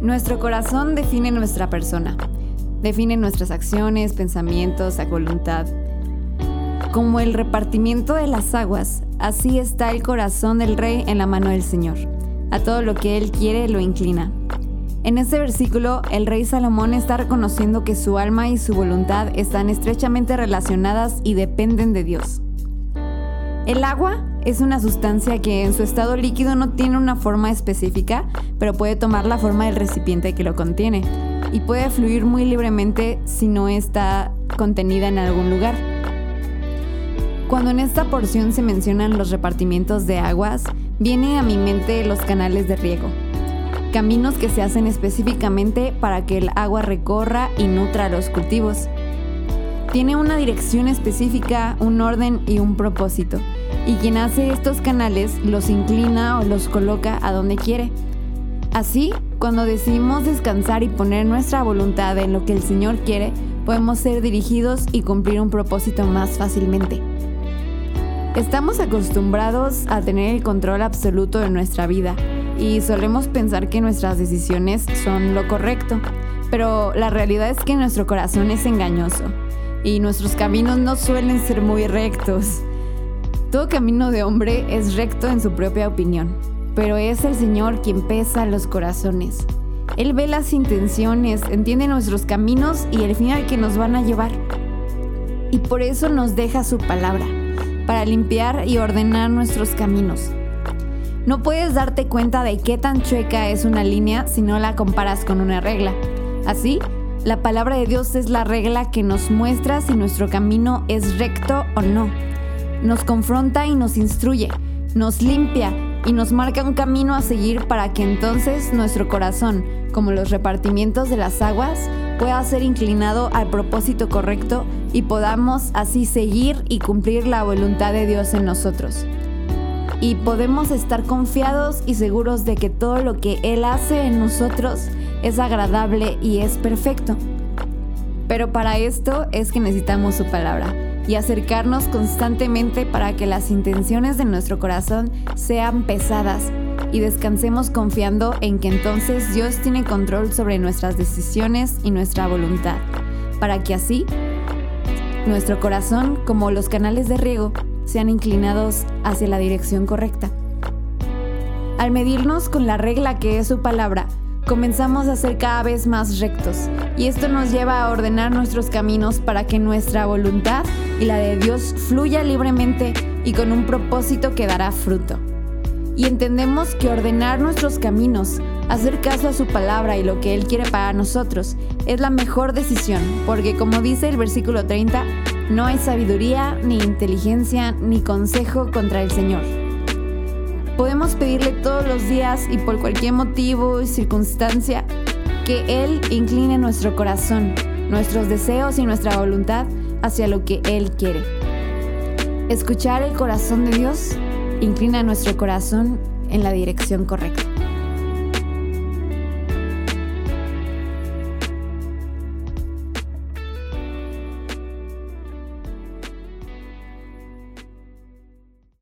Nuestro corazón define nuestra persona, define nuestras acciones, pensamientos, a voluntad. Como el repartimiento de las aguas, así está el corazón del rey en la mano del Señor. A todo lo que él quiere lo inclina. En este versículo, el rey Salomón está reconociendo que su alma y su voluntad están estrechamente relacionadas y dependen de Dios. El agua es una sustancia que en su estado líquido no tiene una forma específica, pero puede tomar la forma del recipiente que lo contiene y puede fluir muy libremente si no está contenida en algún lugar. Cuando en esta porción se mencionan los repartimientos de aguas, viene a mi mente los canales de riego, caminos que se hacen específicamente para que el agua recorra y nutra los cultivos. Tiene una dirección específica, un orden y un propósito y quien hace estos canales los inclina o los coloca a donde quiere. Así, cuando decidimos descansar y poner nuestra voluntad en lo que el Señor quiere, podemos ser dirigidos y cumplir un propósito más fácilmente. Estamos acostumbrados a tener el control absoluto de nuestra vida y solemos pensar que nuestras decisiones son lo correcto, pero la realidad es que nuestro corazón es engañoso y nuestros caminos no suelen ser muy rectos. Todo camino de hombre es recto en su propia opinión, pero es el Señor quien pesa los corazones. Él ve las intenciones, entiende nuestros caminos y el final que nos van a llevar. Y por eso nos deja su palabra, para limpiar y ordenar nuestros caminos. No puedes darte cuenta de qué tan chueca es una línea si no la comparas con una regla. Así, la palabra de Dios es la regla que nos muestra si nuestro camino es recto o no nos confronta y nos instruye, nos limpia y nos marca un camino a seguir para que entonces nuestro corazón, como los repartimientos de las aguas, pueda ser inclinado al propósito correcto y podamos así seguir y cumplir la voluntad de Dios en nosotros. Y podemos estar confiados y seguros de que todo lo que Él hace en nosotros es agradable y es perfecto. Pero para esto es que necesitamos su palabra y acercarnos constantemente para que las intenciones de nuestro corazón sean pesadas y descansemos confiando en que entonces Dios tiene control sobre nuestras decisiones y nuestra voluntad, para que así nuestro corazón, como los canales de riego, sean inclinados hacia la dirección correcta. Al medirnos con la regla que es su palabra, comenzamos a ser cada vez más rectos y esto nos lleva a ordenar nuestros caminos para que nuestra voluntad y la de Dios fluya libremente y con un propósito que dará fruto. Y entendemos que ordenar nuestros caminos, hacer caso a su palabra y lo que Él quiere para nosotros es la mejor decisión, porque como dice el versículo 30, no hay sabiduría, ni inteligencia, ni consejo contra el Señor. Podemos pedirle todos los días y por cualquier motivo y circunstancia que Él incline nuestro corazón, nuestros deseos y nuestra voluntad hacia lo que Él quiere. Escuchar el corazón de Dios inclina nuestro corazón en la dirección correcta.